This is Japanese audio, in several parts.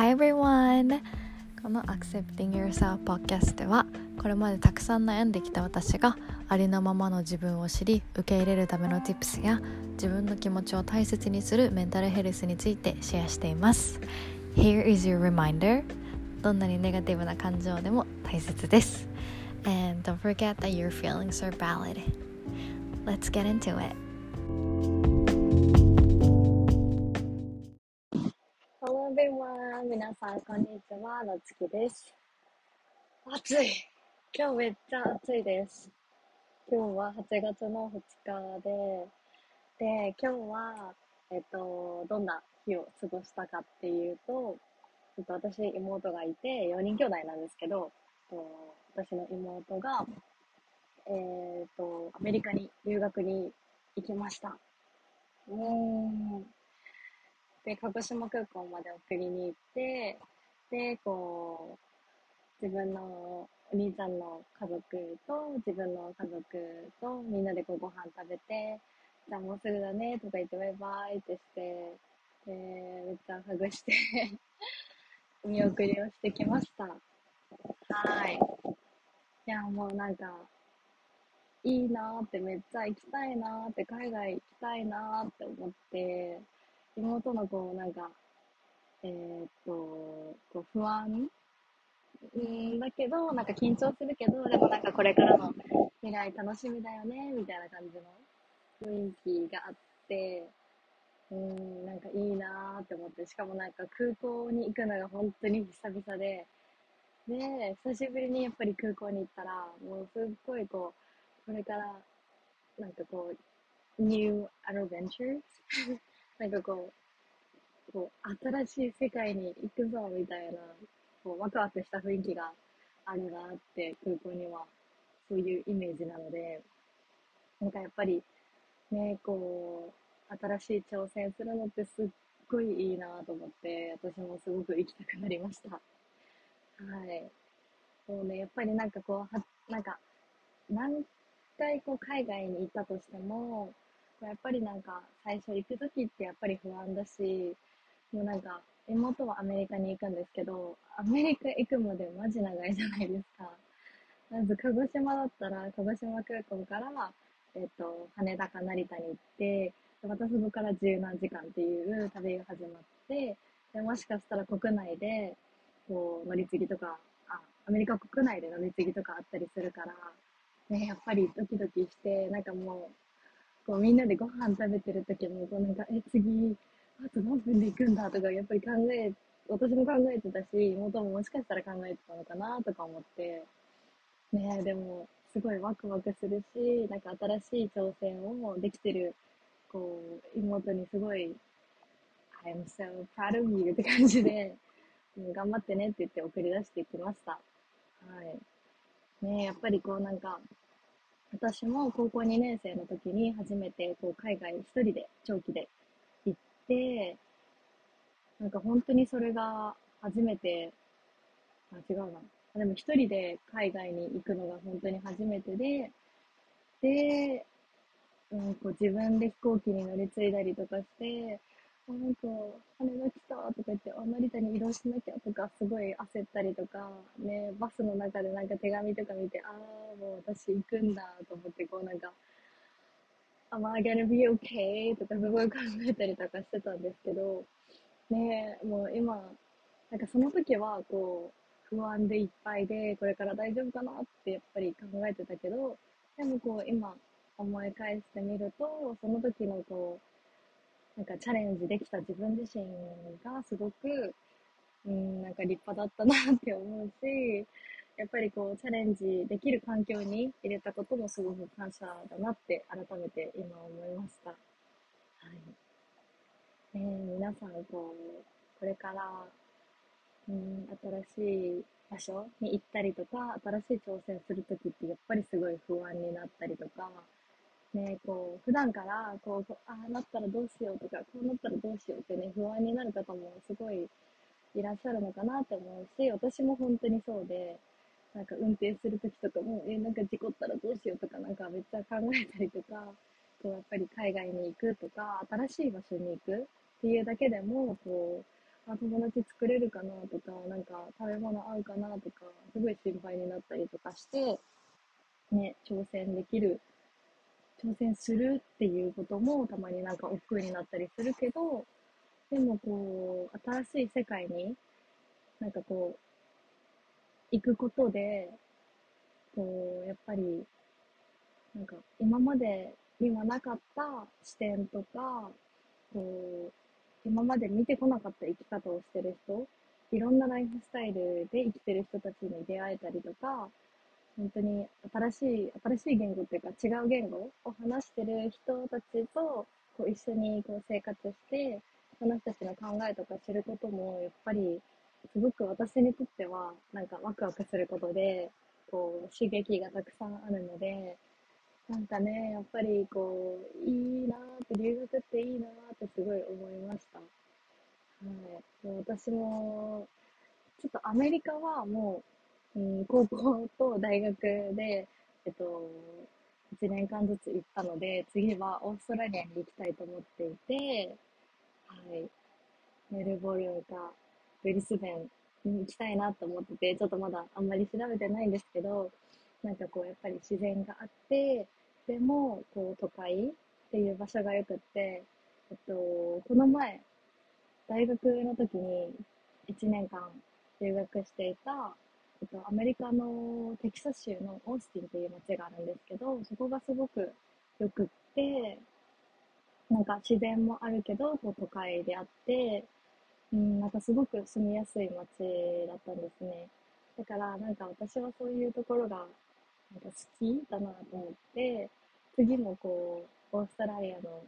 Hi everyone! この Accepting Yourself Podcast ではこれまでたくさん悩んできた私がありのままの自分を知り受け入れるための Tips や自分の気持ちを大切にするメンタルヘルスについてシェアしています Here is your reminder どんなにネガティブな感情でも大切です And don't forget that your feelings are valid Let's get into it Hello everyone! 皆さん、こんにちは。なつきです。暑い今日めっちゃ暑いです。今日は8月の2日で、で、今日は、えっと、どんな日を過ごしたかっていうと、えっと、私、妹がいて、4人兄弟なんですけど、えっと私の妹が、えっと、アメリカに留学に行きました。うーん。で、鹿児島空港まで送りに行って、で、こう、自分のお兄ちゃんの家族と自分の家族とみんなでこうご飯食べて、じゃあもうすぐだねとか言ってバイバイってして、で、めっちゃハグして、見送りをしてきました。はい。いや、もうなんか、いいなーってめっちゃ行きたいなーって海外行きたいなーって思って、妹のこうなんか、えーっと、こう不安うんだけど、なんか緊張するけど、でもなんかこれからの未来楽しみだよね、みたいな感じの雰囲気があって、うん、なんかいいなーって思って、しかもなんか空港に行くのが本当に久々で、で、久しぶりにやっぱり空港に行ったら、もうすっごいこう、これから、なんかこう、new adventures? なんかこう、こう、新しい世界に行くぞ、みたいな、こう、ワクワクした雰囲気があるなって、空港には、そういうイメージなので、なんかやっぱり、ね、こう、新しい挑戦するのってすっごいいいなと思って、私もすごく行きたくなりました。はい。そうね、やっぱりなんかこう、は、なんか、何回こう海外に行ったとしても、やっぱりなんか最初行くときってやっぱり不安だし、もうなんか妹はアメリカに行くんですけど、アメリカ行くまでマジ長いじゃないですか。まず鹿児島だったら、鹿児島空港から、えっと、羽田か成田に行って、またそこから十何時間っていう旅が始まって、でもしかしたら国内で、こう、乗り継ぎとか、あ、アメリカ国内で乗り継ぎとかあったりするから、ね、やっぱりドキドキして、なんかもう、こうみんなでご飯食べてる時も、こうなんか、え、次、あと何分で行くんだとか、やっぱり考え、私も考えてたし、妹ももしかしたら考えてたのかなとか思って、ね、でも、すごいワクワクするし、なんか新しい挑戦をできてる、こう、妹にすごい、I'm so proud of you って感じで、頑張ってねって言って送り出してきました。はい。ね、やっぱりこうなんか、私も高校2年生の時に初めてこう海外一人で長期で行って、なんか本当にそれが初めて、あ、違うな。でも一人で海外に行くのが本当に初めてで、で、うん、こう自分で飛行機に乗り継いだりとかして、なんか、羽田来たとか言って、あ、成田に移動しなきゃとか、すごい焦ったりとか、ね、バスの中でなんか手紙とか見て、ああ、もう私行くんだと思って、こうなんか、Am I gonna be okay? とかすごい考えたりとかしてたんですけど、ねもう今、なんかその時はこう、不安でいっぱいで、これから大丈夫かなってやっぱり考えてたけど、でもこう今思い返してみると、その時のこう、なんかチャレンジできた自分自身がすごく、うん、なんか立派だったなって思うし、やっぱりこうチャレンジできる環境に入れたこともすごく感謝だなって改めて今思いました。はい。ねえ皆さんこう、これから、うん、新しい場所に行ったりとか、新しい挑戦するときってやっぱりすごい不安になったりとか、ね、こう、普段から、こう、ああなったらどうしようとか、こうなったらどうしようってね、不安になる方もすごいいらっしゃるのかなって思うし、私も本当にそうで、なんか運転するときとかも、え、なんか事故ったらどうしようとか、なんかめっちゃ考えたりとか、こう、やっぱり海外に行くとか、新しい場所に行くっていうだけでも、こう、あ友達作れるかなとか、なんか食べ物合うかなとか、すごい心配になったりとかして、ね、挑戦できる、挑戦するっていうこともたまになんか億劫になったりするけど、でもこう、新しい世界に、なんかこう、行くことで、こう、やっぱり、なんか今までにはなかった視点とか、こう、今まで見てこなかった生き方をしてる人、いろんなライフスタイルで生きてる人たちに出会えたりとか、本当に新しい、新しい言語っていうか違う言語を話してる人たちとこう一緒にこう生活して、その人たちの考えとか知ることも、やっぱり、すごく私にとっては、なんかワクワクすることで、こう、刺激がたくさんあるので、なんかね、やっぱりこう、いいなーって、留学っていいなーってすごい思いました。はい。私も、ちょっとアメリカはもう、うん、高校と大学で、えっと、1年間ずつ行ったので、次はオーストラリアに行きたいと思っていて、はい。メルボルンか、ブリスベンに行きたいなと思ってて、ちょっとまだあんまり調べてないんですけど、なんかこう、やっぱり自然があって、でも、こう、都会っていう場所が良くって、えっと、この前、大学の時に1年間留学していた、えっと、アメリカのテキサス州のオースティンっていう街があるんですけど、そこがすごく良くって、なんか自然もあるけど、こう都会であって、うん、なんかすごく住みやすい街だったんですね。だからなんか私はそういうところがなんか好きだなと思って、次もこう、オーストラリアの、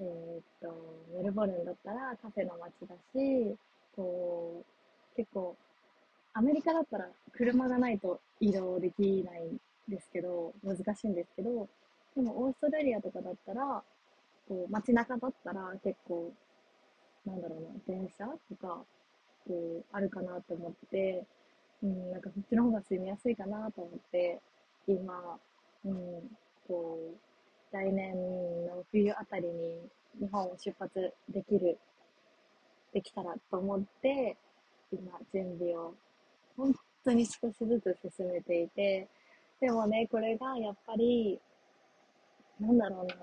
えー、っと、メルボルンだったらカフェの街だし、こう、結構、アメリカだったら車がないと移動できないんですけど、難しいんですけど、でもオーストラリアとかだったら、こう、街中だったら結構、なんだろうな、電車とか、こう、あるかなと思って、うん、なんかそっちの方が住みやすいかなと思って、今、うん、こう、来年の冬あたりに日本を出発できる、できたらと思って、今、準備を本当に少しずつ進めていて、でもね、これがやっぱり、なんだろうな、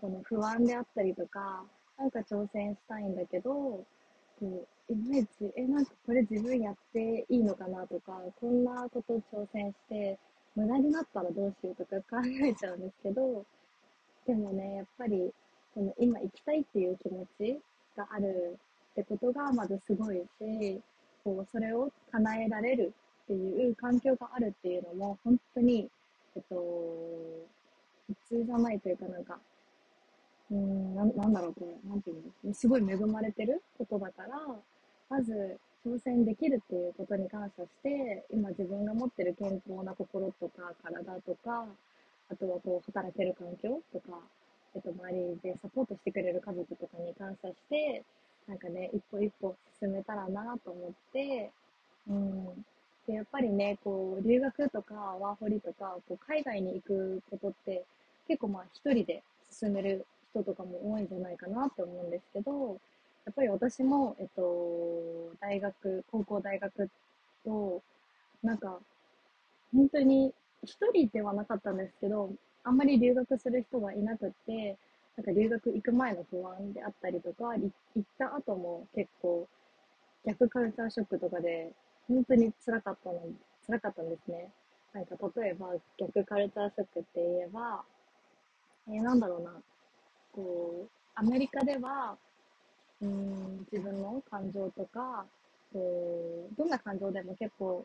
この不安であったりとか、なんか挑戦したいんだけど、こう、いまいち、え、なんかこれ自分やっていいのかなとか、こんなこと挑戦して、無駄になったらどうしようとか考えちゃうんですけど、でもね、やっぱり、この今行きたいっていう気持ちがあるってことがまずすごいし、こう、それを叶えられるっていう環境があるっていうのも、本当に、えっと、普通じゃないというかなんか、うん、ななんだろう、これ、なんていうの、すごい恵まれてることだから、まず、挑戦できるっていうことに感謝して、今自分が持ってる健康な心とか体とか、あとはこう、働ける環境とか、えっと、周りでサポートしてくれる家族とかに感謝して、なんかね、一歩一歩進めたらなと思って、うん。で、やっぱりね、こう、留学とかワーホリとか、こう、海外に行くことって、結構まあ一人で進める人とかも多いんじゃないかなって思うんですけど、やっぱり私も、えっと、大学、高校大学と、なんか、本当に一人ではなかったんですけど、あんまり留学する人がいなくって、なんか留学行く前の不安であったりとか、行った後も結構逆カルチャーショックとかで、本当に辛かったの、辛かったんですね。なんか例えば逆カルチャーショックって言えば、えー、なんだろうな、こう、アメリカでは、うん、自分の感情とか、こう、どんな感情でも結構、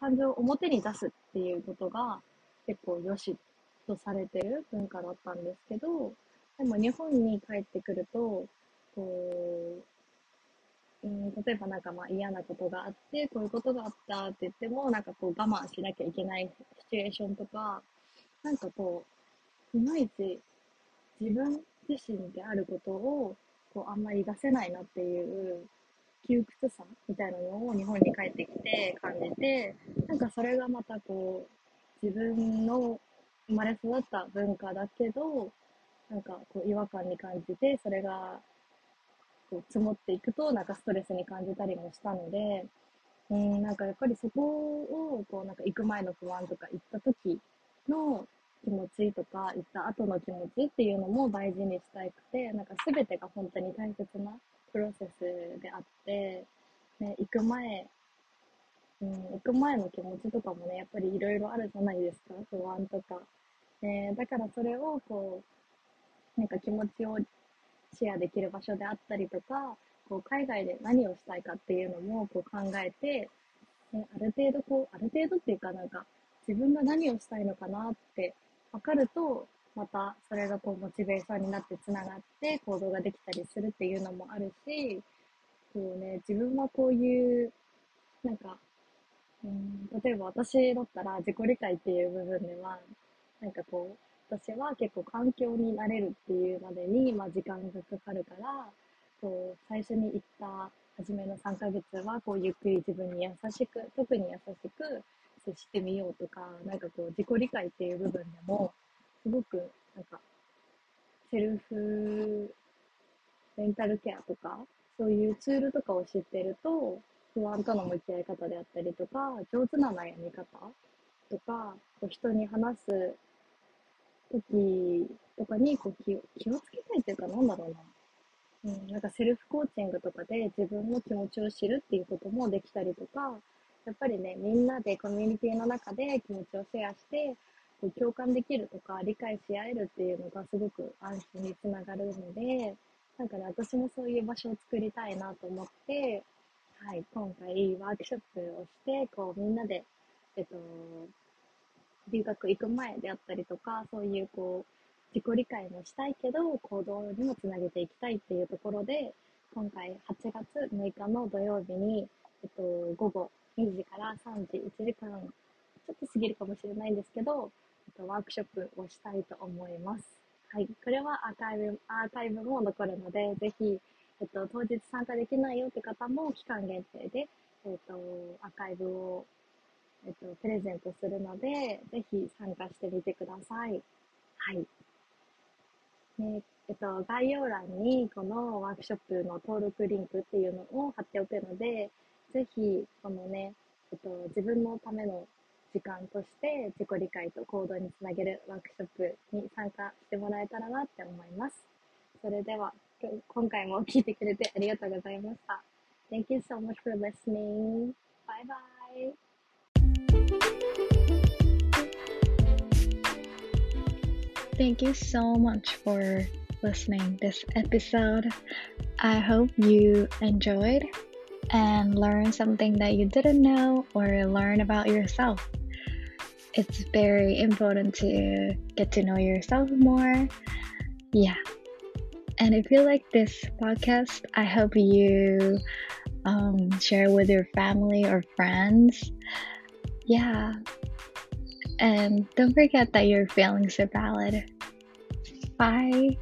感情を表に出すっていうことが結構良しとされてる文化だったんですけど、でも日本に帰ってくると、こう、うん、例えばなんかまあ嫌なことがあって、こういうことがあったって言っても、なんかこう我慢しなきゃいけないシチュエーションとか、なんかこう、いまいち自分自身であることをこうあんまり出せないなっていう窮屈さみたいなのを日本に帰ってきて感じてなんかそれがまたこう自分の生まれ育った文化だけどなんかこう違和感に感じてそれがこう積もっていくと、なんかストレスに感じたりもしたので、うん、なんかやっぱりそこを、こうなんか行く前の不安とか行った時の気持ちとか、行った後の気持ちっていうのも大事にしたいくて、なんか全てが本当に大切なプロセスであって、ね、行く前、うん、行く前の気持ちとかもね、やっぱりいろいろあるじゃないですか、不安とか。えー、だからそれをこう、なんか気持ちをシェアできる場所であったりとか、こう海外で何をしたいかっていうのもこう考えて、ね、ある程度こう、ある程度っていうかなんか自分が何をしたいのかなって分かると、またそれがこうモチベーションになってつながって行動ができたりするっていうのもあるし、こうね、自分はこういう、なんか、うん、例えば私だったら自己理解っていう部分では、なんかこう、私は結構環境になれるっていうまでに、まあ、時間がかかるから、こう、最初に行った初めの3ヶ月は、こう、ゆっくり自分に優しく、特に優しく接してみようとか、なんかこう、自己理解っていう部分でも、すごく、なんか、セルフメンタルケアとか、そういうツールとかを知ってると、不安との向き合い方であったりとか、上手な悩み方とか、こう人に話す時とかにこう気を気をつけたいっていうか、なんだろうな。うん、なんかセルフコーチングとかで自分の気持ちを知るっていうこともできたりとか、やっぱりね、みんなでコミュニティの中で気持ちをシェアして、こう共感できるとか理解し合えるっていうのがすごく安心につながるので、なんかね、私もそういう場所を作りたいなと思って、はい、今回ワークショップをして、こうみんなで、えっと、留学行く前であったりとか、そういうこう、自己理解もしたいけど、行動にもつなげていきたいっていうところで、今回8月6日の土曜日に、えっと、午後2時から3時、1時間、ちょっと過ぎるかもしれないんですけど、えっと、ワークショップをしたいと思います。はい。これはアーカイブ、アーカイブも残るので、ぜひ、えっと、当日参加できないよって方も期間限定で、えっと、アーカイブをえっと、プレゼントするので、ぜひ参加してみてください。はい。ね、えっと、概要欄にこのワークショップの登録リンクっていうのを貼っておくので、ぜひ、このね、えっと、自分のための時間として自己理解と行動につなげるワークショップに参加してもらえたらなって思います。それでは、今回も聞いてくれてありがとうございました。Thank you so much for listening. Bye bye. Thank you so much for listening this episode. I hope you enjoyed and learned something that you didn't know or learn about yourself. It's very important to get to know yourself more. Yeah. And if you like this podcast, I hope you um, share with your family or friends. Yeah. And don't forget that your feelings are valid. Bye.